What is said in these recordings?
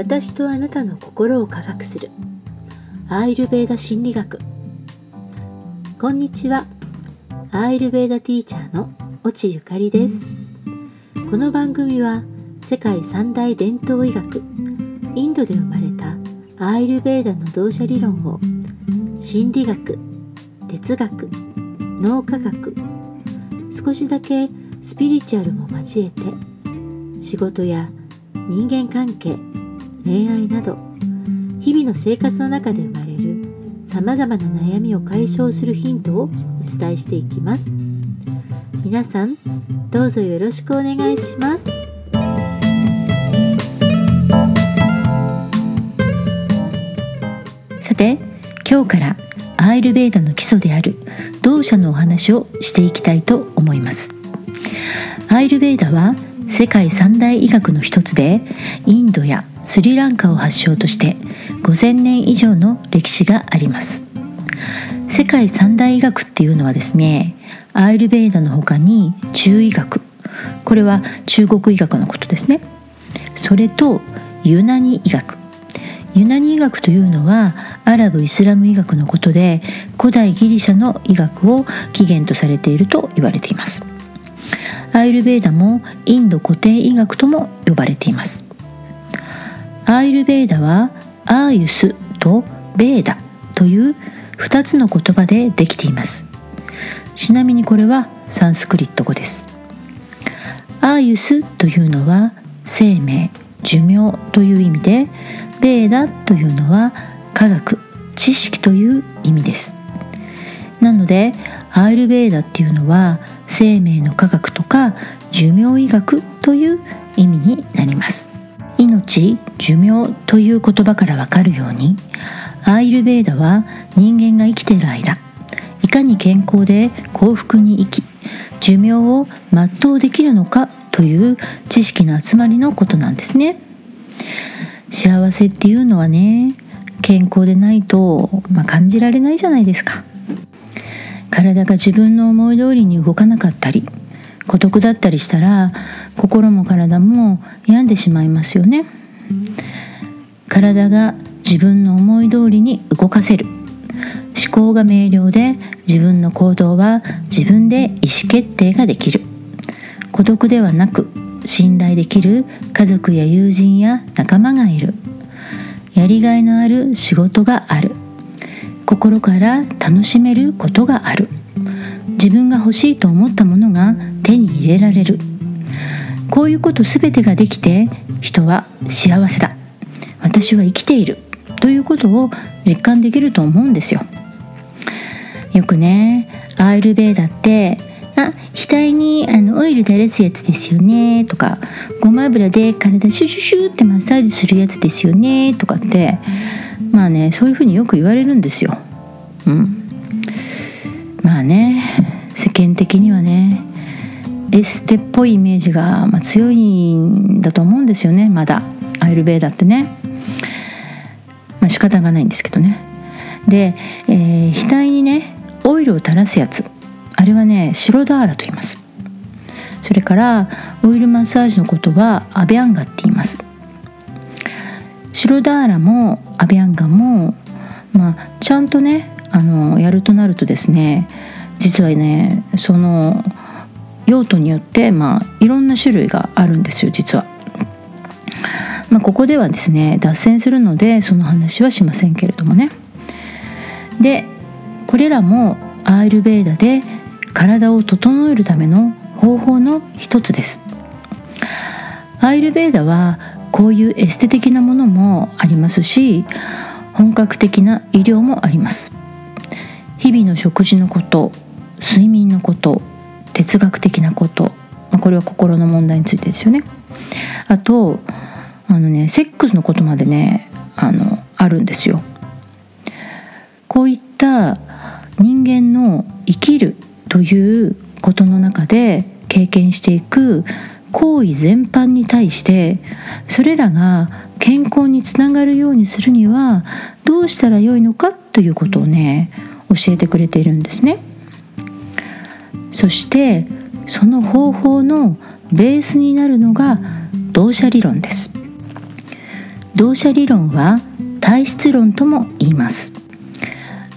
私とあなたの心を科学する。アイルベーダ心理学。こんにちは。アイルベーダティーチャーの越智ゆかりです。この番組は世界三大伝統医学インドで生まれたアイルベーダの動写理論を心理学哲学脳科学少しだけスピリチュアルも交えて仕事や人間関係恋愛など日々の生活の中で生まれるさまざまな悩みを解消するヒントをお伝えしていきます。皆さんどうぞよろしくお願いします。さて今日からアーイルベーダの基礎である動作のお話をしていきたいと思います。アーイルベーダは世界三大医学の一つでインドやスリランカを発祥として5000年以上の歴史があります。世界三大医学っていうのはですねアーユルベーダの他に中医学これは中国医学のことですね。それとユナニ医学。ユナニ医学というのはアラブ・イスラム医学のことで古代ギリシャの医学を起源とされていると言われています。アイルベーダもインド古典医学とも呼ばれています。アーユルベーダはアーユスとベーダという2つの言葉でできています。ちなみにこれはサンスクリット語です。アーユスというのは生命寿命という意味でベーダというのは科学知識という意味です。なのでアーユルベーダっていうのは生命の科学とか寿命医学という意味になります。命寿命という言葉からわかるようにアーユルベーダは人間が生きている間いかに健康で幸福に生き寿命を全うできるのかという知識の集まりのことなんですね。幸せっていうのはね健康でないと、まあ、感じられないじゃないですか。体が自分の思い通りに動かなかったり孤独だったりしたら心も体も病んでしまいますよね。体が自分の思い通りに動かせる。思考が明瞭で自分の行動は自分で意思決定ができる。孤独ではなく信頼できる家族や友人や仲間がいる。やりがいのある仕事がある。心から楽しめることがある。自分が欲しいと思ったものが手に入れられる。こういうこと全てができて人は幸せだ。私は生きている。ということを実感できると思うんですよ。よくねアールベーダってあ額にあのオイル垂らすやつですよね。とかごま油で体シュシュシュってマッサージするやつですよね。とかってまあねそういうふうによく言われるんですよ。うん。まあね世間的にはねエステっぽいイメージが、ま、強いんだと思うんですよねまだ。アイルベーダってね。まあ仕方がないんですけどね。で、えー、額にねオイルを垂らすやつ。あれはねシロダーラと言います。それからオイルマッサージのことはアベアンガって言います。シロダーラもアベアンガもまあちゃんとねあのやるとなるとですね実はねその用途によってまあいろんな種類があるんですよ実は。まあ、ここではですね脱線するのでその話はしませんけれどもね。でこれらもアーユルベーダで体を整えるための方法の一つです。アーユルベーダはこういうエステ的なものもありますし本格的な医療もあります日々の食事のこと睡眠のこと哲学的なこと、まあ、これは心の問題についてですよね。あとあのねセックスのことまでねあのあるんですよ。こういった人間の生きるということの中で経験していく行為全般に対してそれらが健康につながるようにするにはどうしたらよいのかということをね教えてくれているんですね。そしてその方法のベースになるのが動写理論です。動写理論は体質論とも言います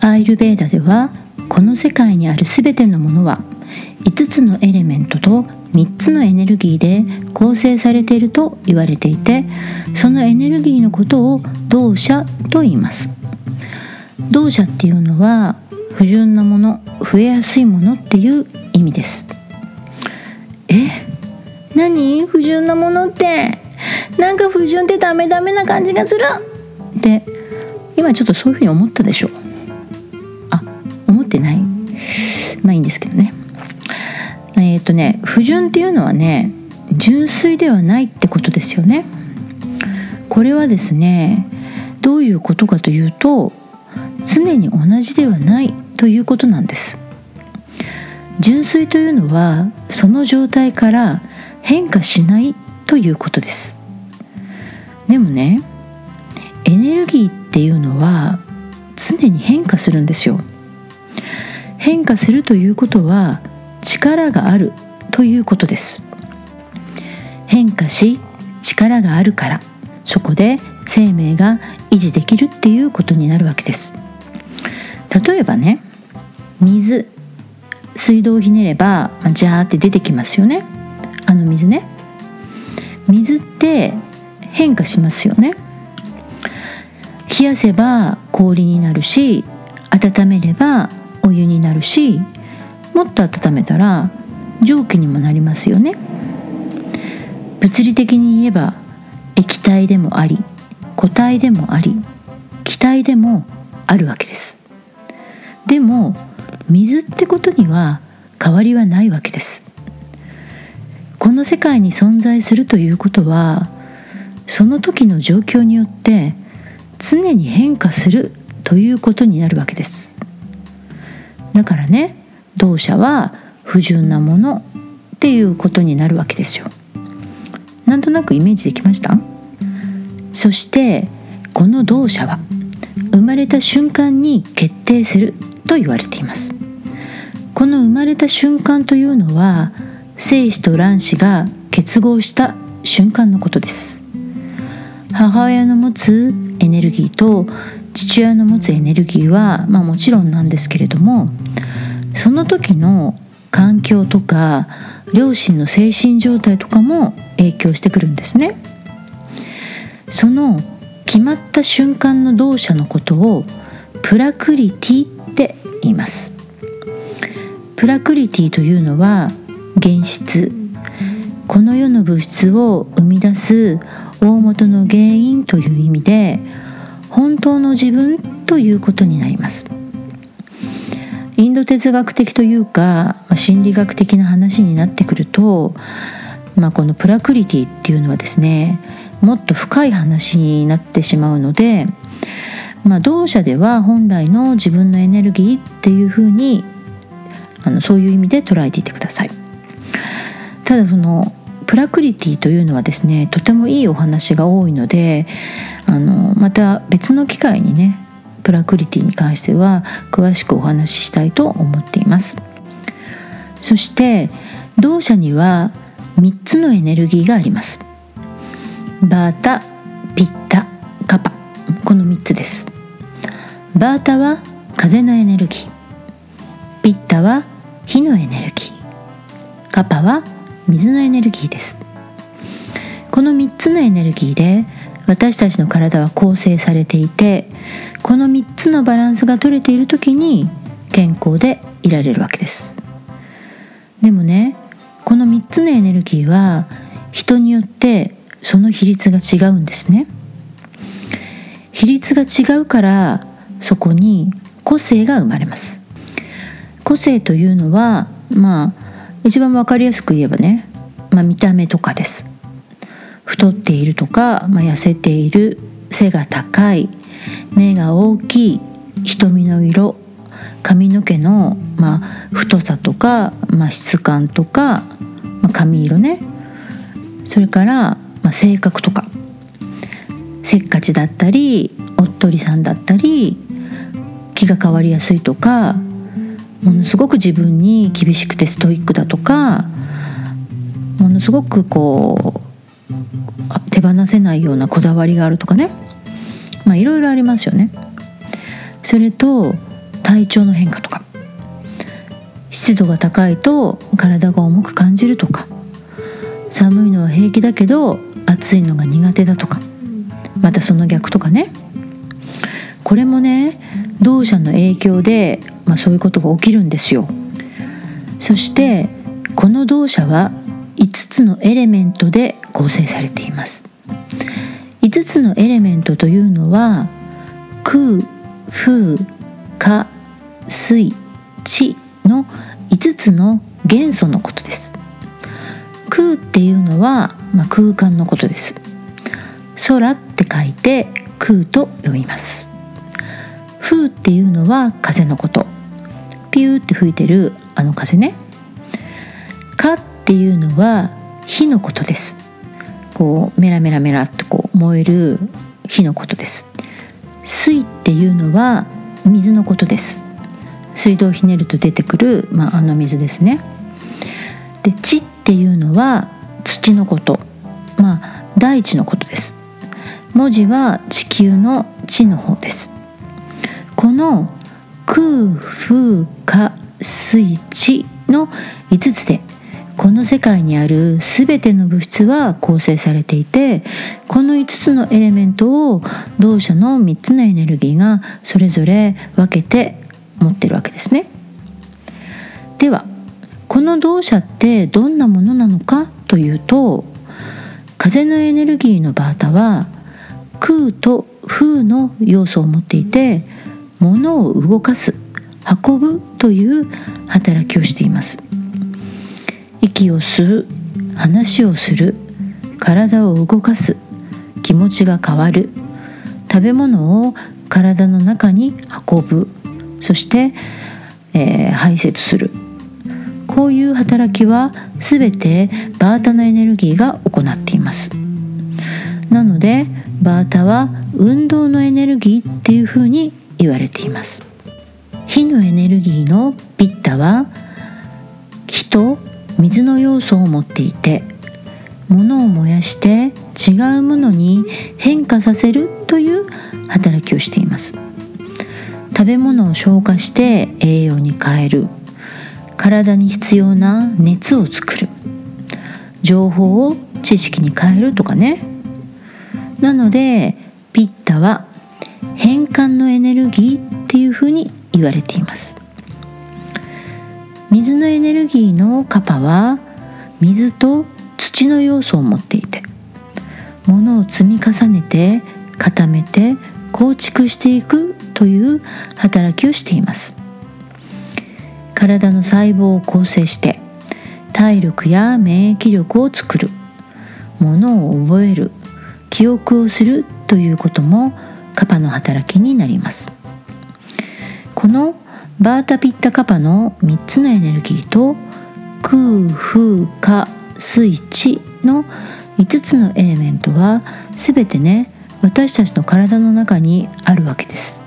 アイルベーダではこの世界にある全てのものは5つのエレメントと3つのエネルギーで構成されていると言われていてそのエネルギーのことを動写と言います動写っていうのは不純なもの増えやすいものっていう意味です。え？何？不純なものって？なんか不純ってダメダメな感じがする。って今ちょっとそういうふうに思ったでしょあ思ってない。まあいいんですけどね。えっ、ー、とね不純っていうのはね純粋ではないってことですよね。これはですねどういうことかというと常に同じではないということなんです。純粋というのはその状態から変化しないということです。でもねエネルギーっていうのは常に変化するんですよ。変化するということは力があるということです。変化し力があるから。そこで生命が維持できるっていうことになるわけです。例えばね水水道をひねれば、ジャーって出てきますよね。あの水ね。水って変化しますよね。冷やせば氷になるし温めればお湯になるしもっと温めたら蒸気にもなりますよね。物理的に言えば液体でもあり固体でもあり気体でもあるわけです。でも水ってことには変わりはないわけです。この世界に存在するということはその時の状況によって常に変化するということになるわけです。だからね動作は不純なものっていうことになるわけですよ。なんとなくイメージできました？そしてこの動作は生まれた瞬間に決定すると言われています。この生まれた瞬間というのは精子と卵子が結合した瞬間のことです。母親の持つエネルギーと父親の持つエネルギーは、まあ、もちろんなんですけれどもその時の環境とか両親の精神状態とかも影響してくるんですね。その決まった瞬間の動作のことをプラクリティっいます。プラクリティというのは現実この世の物質を生み出す大元の原因という意味で本当の自分ということになります。インド哲学的というか心理学的な話になってくると、まあ、このプラクリティっていうのはですねもっと深い話になってしまうので、まあ、同社では本来の自分のエネルギーっていうふうにあのそういう意味で捉えていてください。ただそのプラクリティというのはですねとてもいいお話が多いのであのまた別の機会にねプラクリティに関しては詳しくお話ししたいと思っています。そして同社には3つのエネルギーがあります。バータピッタカパ。この3つです。バータは風のエネルギー。ピッタは火のエネルギー。カパは水のエネルギーです。この3つのエネルギーで私たちの体は構成されていてこの3つのバランスが取れている時に健康でいられるわけです。でもねこの3つのエネルギーは人によってその比率が違うんですね。比率が違うからそこに個性が生まれます。個性というのはまあ一番分かりやすく言えばね、まあ、見た目とかです。太っているとか、まあ、痩せている背が高い目が大きい瞳の色髪の毛の、まあ、太さとか、まあ、質感とか、まあ、髪色ね。それから、まあ、性格とか。せっかちだったりおっとりさんだったり気が変わりやすいとかものすごく自分に厳しくてストイックだとかものすごくこう手放せないようなこだわりがあるとかね。まあいろいろありますよね。それと体調の変化とか。湿度が高いと体が重く感じるとか。寒いのは平気だけど暑いのが苦手だとか。またその逆とかね。これもね同社の影響で、まあ、そういうことが起きるんですよ。そしてこの同社は5つのエレメントで構成されています。5つのエレメントというのは空風火水地の5つの元素のことです。空っていうのは、まあ、空間のことです。空って書いて空と読みます。風っていうのは風のこと。ピューって吹いてるあの風ね。火っていうのは火のことです。こうメラメラメラっとこう燃える火のことです。水っていうのは水のことです。水道をひねると出てくる、まあ、あの水ですね。で地っていうのは土のこと。まあ大地のことです。文字は地球の地の方です。この空風火水地の5つでこの世界にある全ての物質は構成されていてこの5つのエレメントを同社の3つのエネルギーがそれぞれ分けて持ってるわけですね。ではこの同社ってどんなものなのかというと風のエネルギーのバータは空と風の要素を持っていて物を動かす運ぶという働きをしています。息を吸う話をする体を動かす気持ちが変わる食べ物を体の中に運ぶそして、えー、排泄する。こういう働きは全てバータのエネルギーが行っています。なのでバータは運動のエネルギーっていうふうに言われています。火のエネルギーのピッタは火と水の要素を持っていて物を燃やして違うものに変化させるという働きをしています。食べ物を消化して栄養に変える。体に必要な熱を作る。情報を知識に変えるとかね。なのでピッタは変換のエネルギーっていうふうに言われています。水のエネルギーのカパは水と土の要素を持っていて物を積み重ねて固めて構築していくという働きをしています。体の細胞を構成して体力や免疫力を作る。ものを覚える。記憶をするということもカパの働きになります。このバータピッタカパの3つのエネルギーと空風火水地の5つのエレメントは全てね私たちの体の中にあるわけです。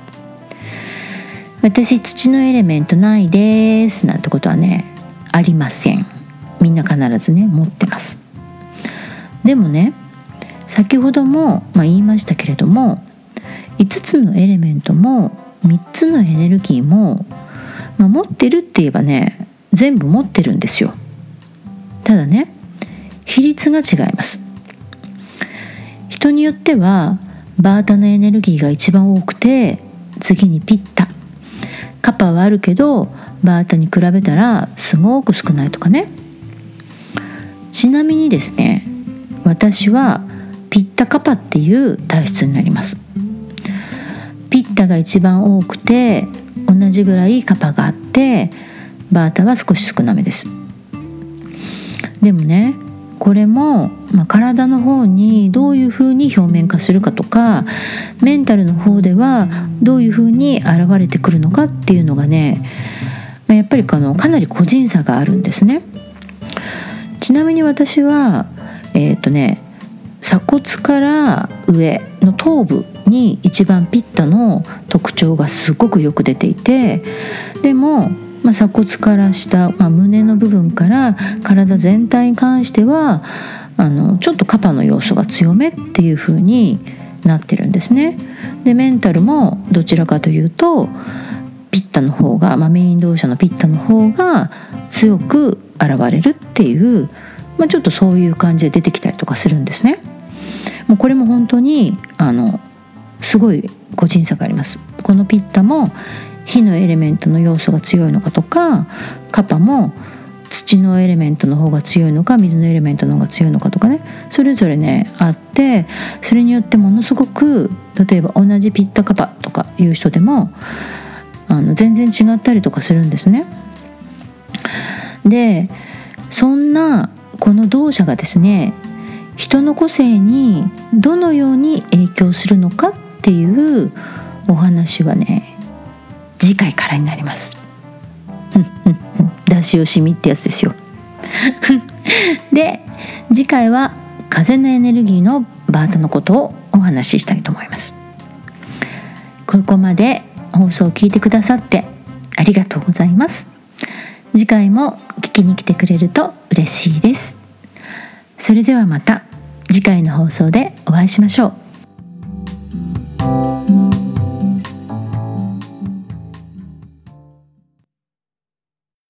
私土のエレメントないですなんてことはねありません。みんな必ずね持ってます。でもね先ほども、まあ、言いましたけれども5つのエレメントも3つのエネルギーも、まあ、持ってるって言えばね全部持ってるんですよ。ただね比率が違います。人によってはバータのエネルギーが一番多くて次にピッタ。カパはあるけどバータに比べたらすごく少ないとかね。ちなみにですね私はピッタカパっていう体質になります。タが一番多くて同じぐらいカパがあってバータは少し少なめですでもねこれも、まあ、体の方にどういうふうに表面化するかとかメンタルの方ではどういうふうに現れてくるのかっていうのがね、まあ、やっぱりかのかなり個人差があるんですね。ちなみに私はえっ、ー、とね鎖骨から上の頭部に一番ピッタの特徴がすごくよく出ていてでも、まあ、鎖骨から下、まあ、胸の部分から体全体に関してはあのちょっとカパの要素が強めっていう風になってるんですね。でメンタルもどちらかというとピッタの方が、まあ、メイン動車のピッタの方が強く現れるっていう、まあ、ちょっとそういう感じで出てきたりとかするんですね。もうこれも本当にあのすごい個人差があります。このピッタも火のエレメントの要素が強いのかとかカパも土のエレメントの方が強いのか水のエレメントの方が強いのかとかねそれぞれねあってそれによってものすごく例えば同じピッタカパとかいう人でもあの全然違ったりとかするんですね。でそんなこの動作がですね人の個性にどのように影響するのかっていうお話はね次回からになります。出し惜しみってやつですよ。で次回は風のエネルギーのバータのことをお話ししたいと思います。ここまで放送を聞いてくださってありがとうございます。次回も聞きに来てくれると嬉しいです。それではまた次回の放送でお会いしましょう。